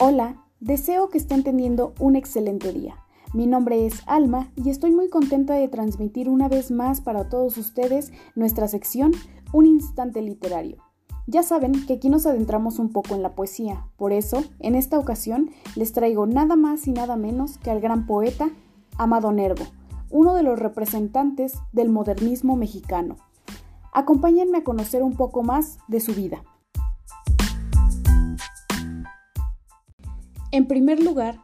Hola, deseo que estén teniendo un excelente día. Mi nombre es Alma y estoy muy contenta de transmitir una vez más para todos ustedes nuestra sección Un Instante Literario. Ya saben que aquí nos adentramos un poco en la poesía, por eso, en esta ocasión, les traigo nada más y nada menos que al gran poeta Amado Nervo, uno de los representantes del modernismo mexicano. Acompáñenme a conocer un poco más de su vida. En primer lugar,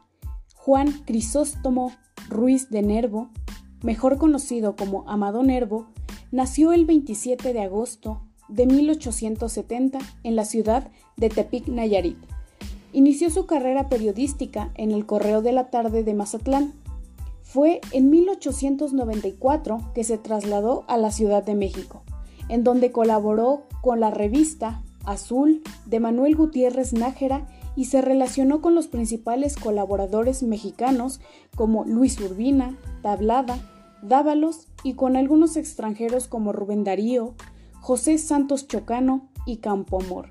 Juan Crisóstomo Ruiz de Nervo, mejor conocido como Amado Nervo, nació el 27 de agosto de 1870 en la ciudad de Tepic, Nayarit. Inició su carrera periodística en el Correo de la Tarde de Mazatlán. Fue en 1894 que se trasladó a la Ciudad de México, en donde colaboró con la revista Azul de Manuel Gutiérrez Nájera y se relacionó con los principales colaboradores mexicanos como Luis Urbina, Tablada, Dávalos y con algunos extranjeros como Rubén Darío, José Santos Chocano y Campo Amor.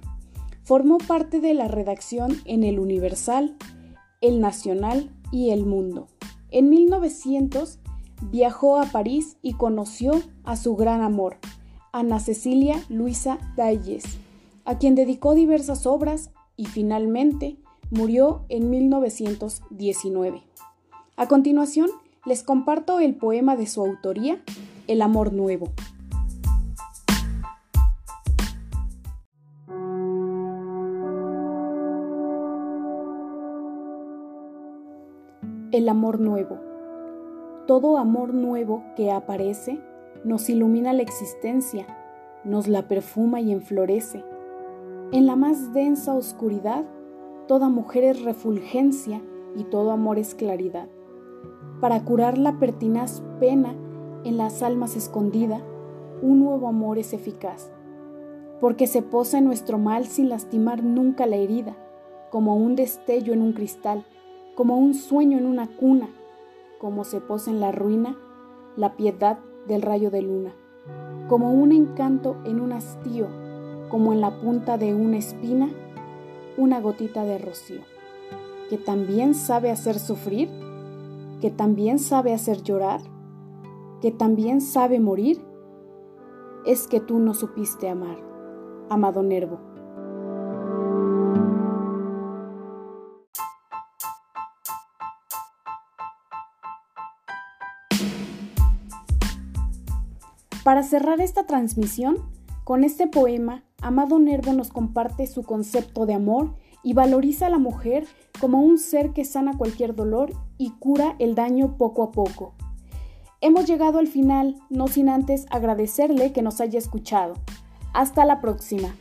Formó parte de la redacción en El Universal, El Nacional y El Mundo. En 1900 viajó a París y conoció a su gran amor, Ana Cecilia Luisa Dalles, a quien dedicó diversas obras y finalmente murió en 1919. A continuación, les comparto el poema de su autoría, El Amor Nuevo. El amor nuevo. Todo amor nuevo que aparece nos ilumina la existencia, nos la perfuma y enflorece en la más densa oscuridad, toda mujer es refulgencia y todo amor es claridad. Para curar la pertinaz pena en las almas escondida, un nuevo amor es eficaz, porque se posa en nuestro mal sin lastimar nunca la herida, como un destello en un cristal, como un sueño en una cuna, como se posa en la ruina la piedad del rayo de luna, como un encanto en un hastío como en la punta de una espina, una gotita de rocío, que también sabe hacer sufrir, que también sabe hacer llorar, que también sabe morir, es que tú no supiste amar, amado Nervo. Para cerrar esta transmisión, con este poema Amado Nervo nos comparte su concepto de amor y valoriza a la mujer como un ser que sana cualquier dolor y cura el daño poco a poco. Hemos llegado al final, no sin antes agradecerle que nos haya escuchado. Hasta la próxima.